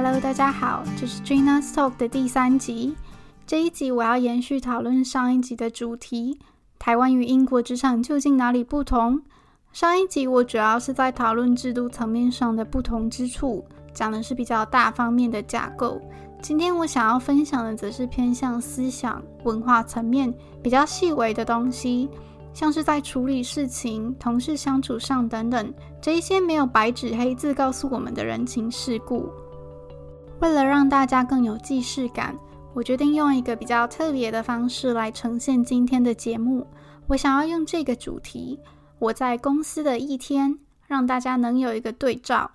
Hello，大家好，这是 Gina's Talk 的第三集。这一集我要延续讨论上一集的主题：台湾与英国职场究竟哪里不同？上一集我主要是在讨论制度层面上的不同之处，讲的是比较大方面的架构。今天我想要分享的则是偏向思想文化层面比较细微的东西。像是在处理事情、同事相处上等等，这一些没有白纸黑字告诉我们的人情世故。为了让大家更有既视感，我决定用一个比较特别的方式来呈现今天的节目。我想要用这个主题：我在公司的一天，让大家能有一个对照。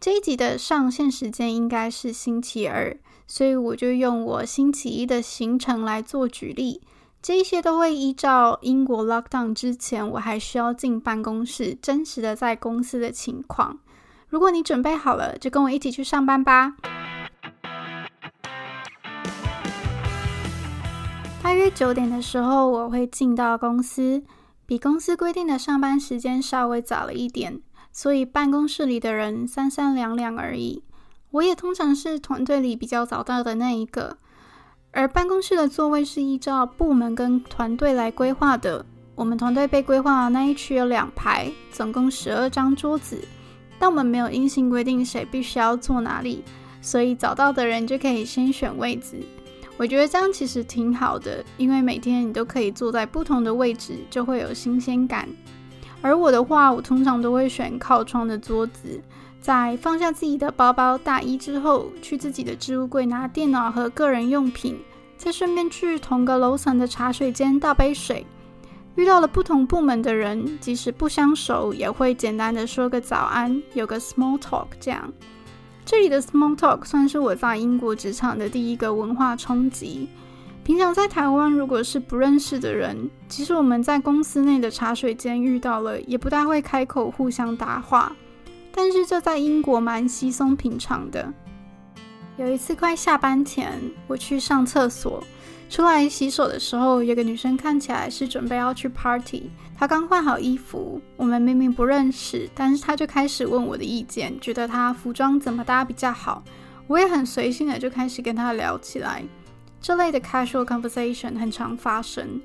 这一集的上线时间应该是星期二，所以我就用我星期一的行程来做举例。这些都会依照英国 lockdown 之前，我还需要进办公室，真实的在公司的情况。如果你准备好了，就跟我一起去上班吧。约九点的时候，我会进到公司，比公司规定的上班时间稍微早了一点，所以办公室里的人三三两两而已。我也通常是团队里比较早到的那一个。而办公室的座位是依照部门跟团队来规划的。我们团队被规划的那一区有两排，总共十二张桌子，但我们没有硬性规定谁必须要坐哪里，所以早到的人就可以先选位置。我觉得这样其实挺好的，因为每天你都可以坐在不同的位置，就会有新鲜感。而我的话，我通常都会选靠窗的桌子。在放下自己的包包、大衣之后，去自己的置物柜拿电脑和个人用品，再顺便去同个楼层的茶水间倒杯水。遇到了不同部门的人，即使不相熟，也会简单的说个早安，有个 small talk。这样，这里的 small talk 算是我在英国职场的第一个文化冲击。平常在台湾，如果是不认识的人，即使我们在公司内的茶水间遇到了，也不大会开口互相搭话。但是这在英国蛮稀松平常的。有一次快下班前，我去上厕所，出来洗手的时候，有个女生看起来是准备要去 party。她刚换好衣服，我们明明不认识，但是她就开始问我的意见，觉得她服装怎么搭比较好。我也很随性的就开始跟她聊起来。这类的 casual conversation 很常发生。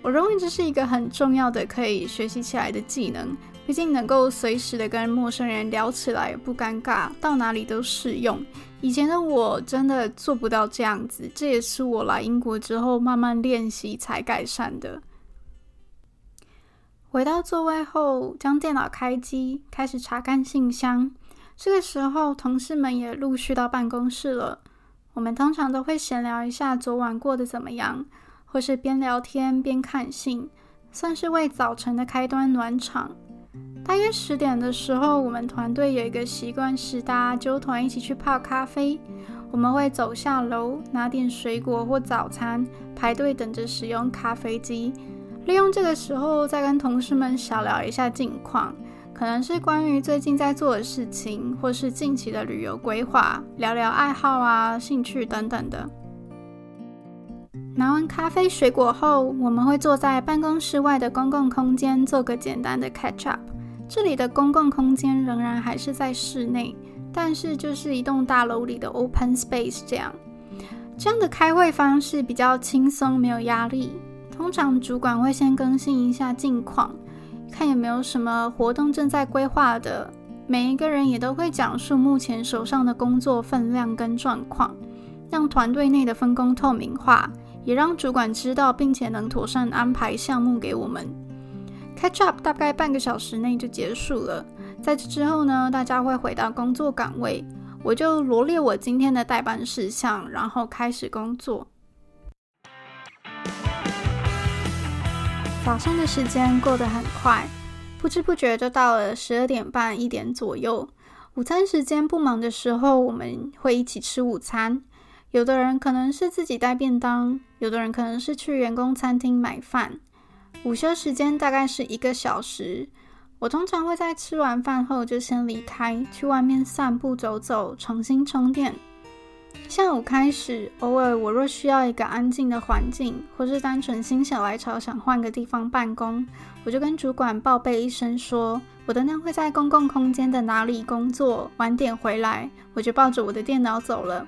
我认为这是一个很重要的可以学习起来的技能。毕竟能够随时的跟陌生人聊起来不尴尬，到哪里都适用。以前的我真的做不到这样子，这也是我来英国之后慢慢练习才改善的。回到座位后，将电脑开机，开始查看信箱。这个时候，同事们也陆续到办公室了。我们通常都会闲聊一下昨晚过得怎么样，或是边聊天边看信，算是为早晨的开端暖场。大约十点的时候，我们团队有一个习惯是大家揪团一起去泡咖啡。我们会走下楼，拿点水果或早餐，排队等着使用咖啡机。利用这个时候，再跟同事们小聊一下近况，可能是关于最近在做的事情，或是近期的旅游规划，聊聊爱好啊、兴趣等等的。拿完咖啡、水果后，我们会坐在办公室外的公共空间做个简单的 catch up。这里的公共空间仍然还是在室内，但是就是一栋大楼里的 open space 这样。这样的开会方式比较轻松，没有压力。通常主管会先更新一下近况，看有没有什么活动正在规划的。每一个人也都会讲述目前手上的工作分量跟状况，让团队内的分工透明化，也让主管知道，并且能妥善安排项目给我们。Catch up 大概半个小时内就结束了。在这之后呢，大家会回到工作岗位，我就罗列我今天的待办事项，然后开始工作。早上的时间过得很快，不知不觉就到了十二点半一点左右。午餐时间不忙的时候，我们会一起吃午餐。有的人可能是自己带便当，有的人可能是去员工餐厅买饭。午休时间大概是一个小时，我通常会在吃完饭后就先离开，去外面散步走走，重新充电。下午开始，偶尔我若需要一个安静的环境，或是单纯心血来潮想换个地方办公，我就跟主管报备一声说，我等等会在公共空间的哪里工作，晚点回来，我就抱着我的电脑走了。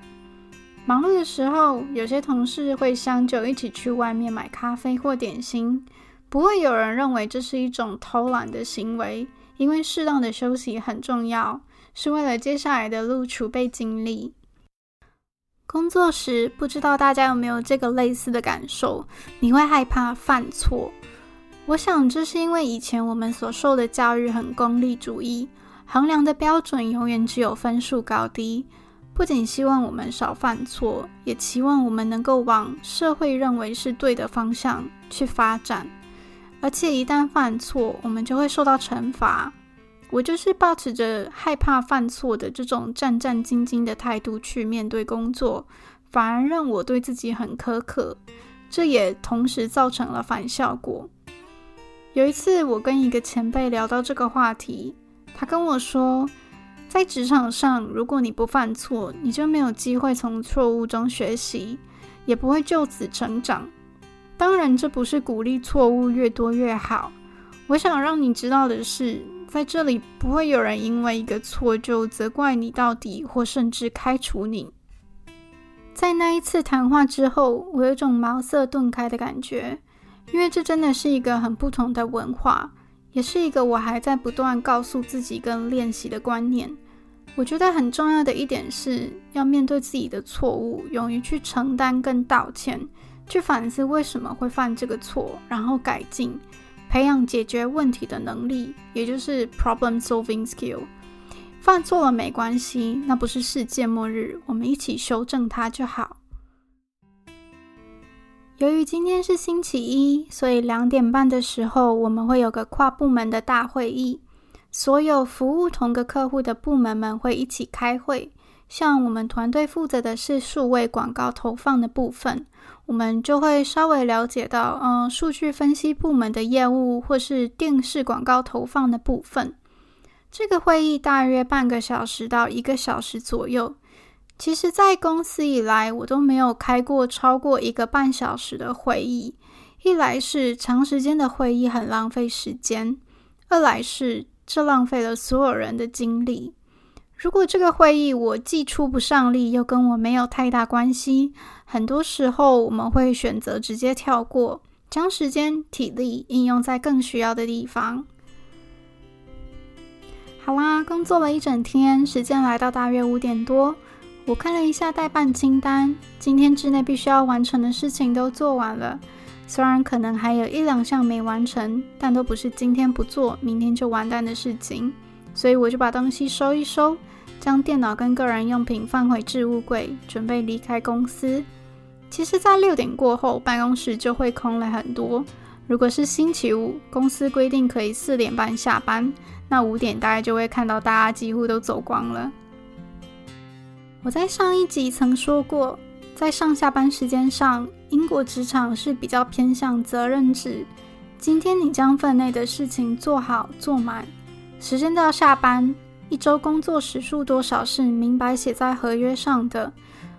忙碌的时候，有些同事会相就一起去外面买咖啡或点心，不会有人认为这是一种偷懒的行为，因为适当的休息很重要，是为了接下来的路储备精力。工作时，不知道大家有没有这个类似的感受？你会害怕犯错。我想，这是因为以前我们所受的教育很功利主义，衡量的标准永远只有分数高低。不仅希望我们少犯错，也期望我们能够往社会认为是对的方向去发展。而且，一旦犯错，我们就会受到惩罚。我就是抱持着害怕犯错的这种战战兢兢的态度去面对工作，反而让我对自己很苛刻，这也同时造成了反效果。有一次，我跟一个前辈聊到这个话题，他跟我说，在职场上，如果你不犯错，你就没有机会从错误中学习，也不会就此成长。当然，这不是鼓励错误越多越好。我想让你知道的是，在这里不会有人因为一个错就责怪你到底，或甚至开除你。在那一次谈话之后，我有种茅塞顿开的感觉，因为这真的是一个很不同的文化，也是一个我还在不断告诉自己跟练习的观念。我觉得很重要的一点是要面对自己的错误，勇于去承担跟道歉，去反思为什么会犯这个错，然后改进。培养解决问题的能力，也就是 problem solving skill。犯错了没关系，那不是世界末日，我们一起修正它就好。由于今天是星期一，所以两点半的时候我们会有个跨部门的大会议，所有服务同个客户的部门们会一起开会。像我们团队负责的是数位广告投放的部分。我们就会稍微了解到，嗯，数据分析部门的业务，或是电视广告投放的部分。这个会议大约半个小时到一个小时左右。其实，在公司以来，我都没有开过超过一个半小时的会议。一来是长时间的会议很浪费时间，二来是这浪费了所有人的精力。如果这个会议我既出不上力，又跟我没有太大关系，很多时候我们会选择直接跳过，将时间体力应用在更需要的地方。好啦，工作了一整天，时间来到大约五点多，我看了一下待办清单，今天之内必须要完成的事情都做完了，虽然可能还有一两项没完成，但都不是今天不做，明天就完蛋的事情，所以我就把东西收一收。将电脑跟个人用品放回置物柜，准备离开公司。其实，在六点过后，办公室就会空了很多。如果是星期五，公司规定可以四点半下班，那五点大概就会看到大家几乎都走光了。我在上一集曾说过，在上下班时间上，英国职场是比较偏向责任制。今天你将分内的事情做好做满，时间到下班。一周工作时数多少是明白写在合约上的，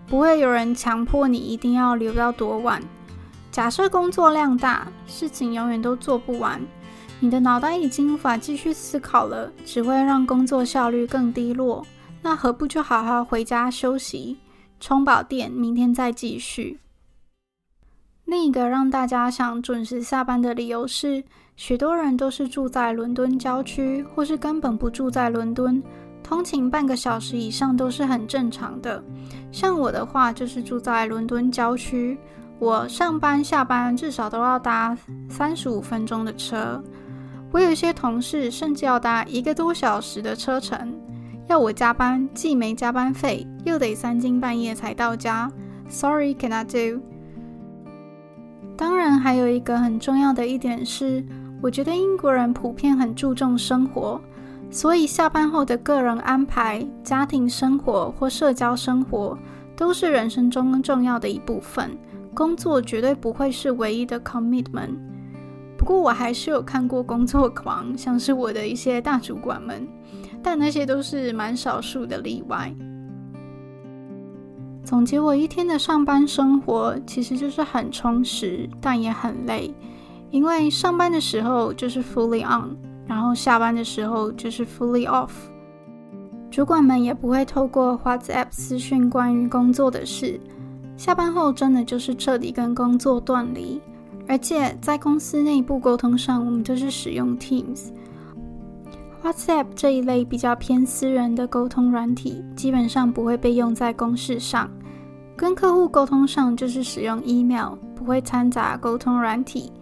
不会有人强迫你一定要留到多晚。假设工作量大，事情永远都做不完，你的脑袋已经无法继续思考了，只会让工作效率更低落。那何不就好好回家休息，充饱电，明天再继续？另一个让大家想准时下班的理由是，许多人都是住在伦敦郊区，或是根本不住在伦敦，通勤半个小时以上都是很正常的。像我的话，就是住在伦敦郊区，我上班下班至少都要搭三十五分钟的车。我有一些同事甚至要搭一个多小时的车程，要我加班，既没加班费，又得三更半夜才到家。Sorry, cannot do。当然，还有一个很重要的一点是。我觉得英国人普遍很注重生活，所以下班后的个人安排、家庭生活或社交生活都是人生中重要的一部分。工作绝对不会是唯一的 commitment。不过我还是有看过工作狂，像是我的一些大主管们，但那些都是蛮少数的例外。总结我一天的上班生活，其实就是很充实，但也很累。因为上班的时候就是 fully on，然后下班的时候就是 fully off。主管们也不会透过 WhatsApp 私讯关于工作的事。下班后真的就是彻底跟工作断离。而且在公司内部沟通上，我们都是使用 Teams。WhatsApp 这一类比较偏私人的沟通软体，基本上不会被用在公事上。跟客户沟通上就是使用 email，不会掺杂沟通软体。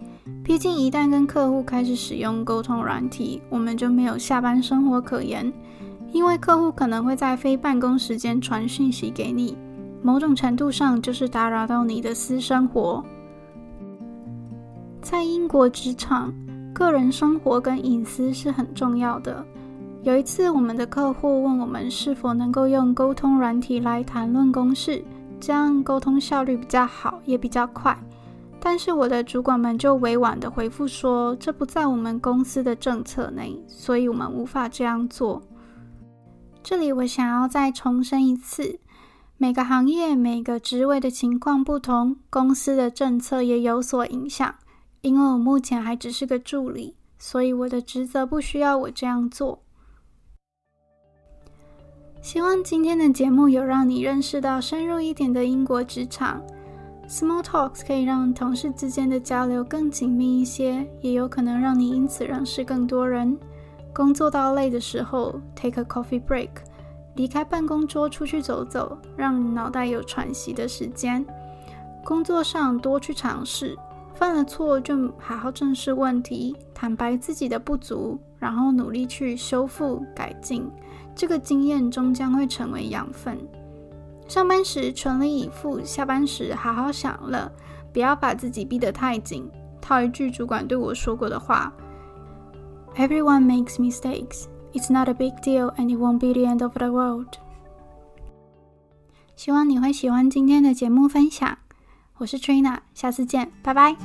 毕竟，一旦跟客户开始使用沟通软体，我们就没有下班生活可言，因为客户可能会在非办公时间传讯息给你，某种程度上就是打扰到你的私生活。在英国职场，个人生活跟隐私是很重要的。有一次，我们的客户问我们是否能够用沟通软体来谈论公事，这样沟通效率比较好，也比较快。但是我的主管们就委婉地回复说，这不在我们公司的政策内，所以我们无法这样做。这里我想要再重申一次，每个行业、每个职位的情况不同，公司的政策也有所影响。因为我目前还只是个助理，所以我的职责不需要我这样做。希望今天的节目有让你认识到深入一点的英国职场。Small talks 可以让同事之间的交流更紧密一些，也有可能让你因此认识更多人。工作到累的时候，take a coffee break，离开办公桌出去走走，让脑袋有喘息的时间。工作上多去尝试，犯了错就好好正视问题，坦白自己的不足，然后努力去修复改进。这个经验终将会成为养分。上班时全力以赴，下班时好好享乐，不要把自己逼得太紧。套一句主管对我说过的话：“Everyone makes mistakes. It's not a big deal, and it won't be the end of the world.” 希望你会喜欢今天的节目分享。我是 Trina，下次见，拜拜。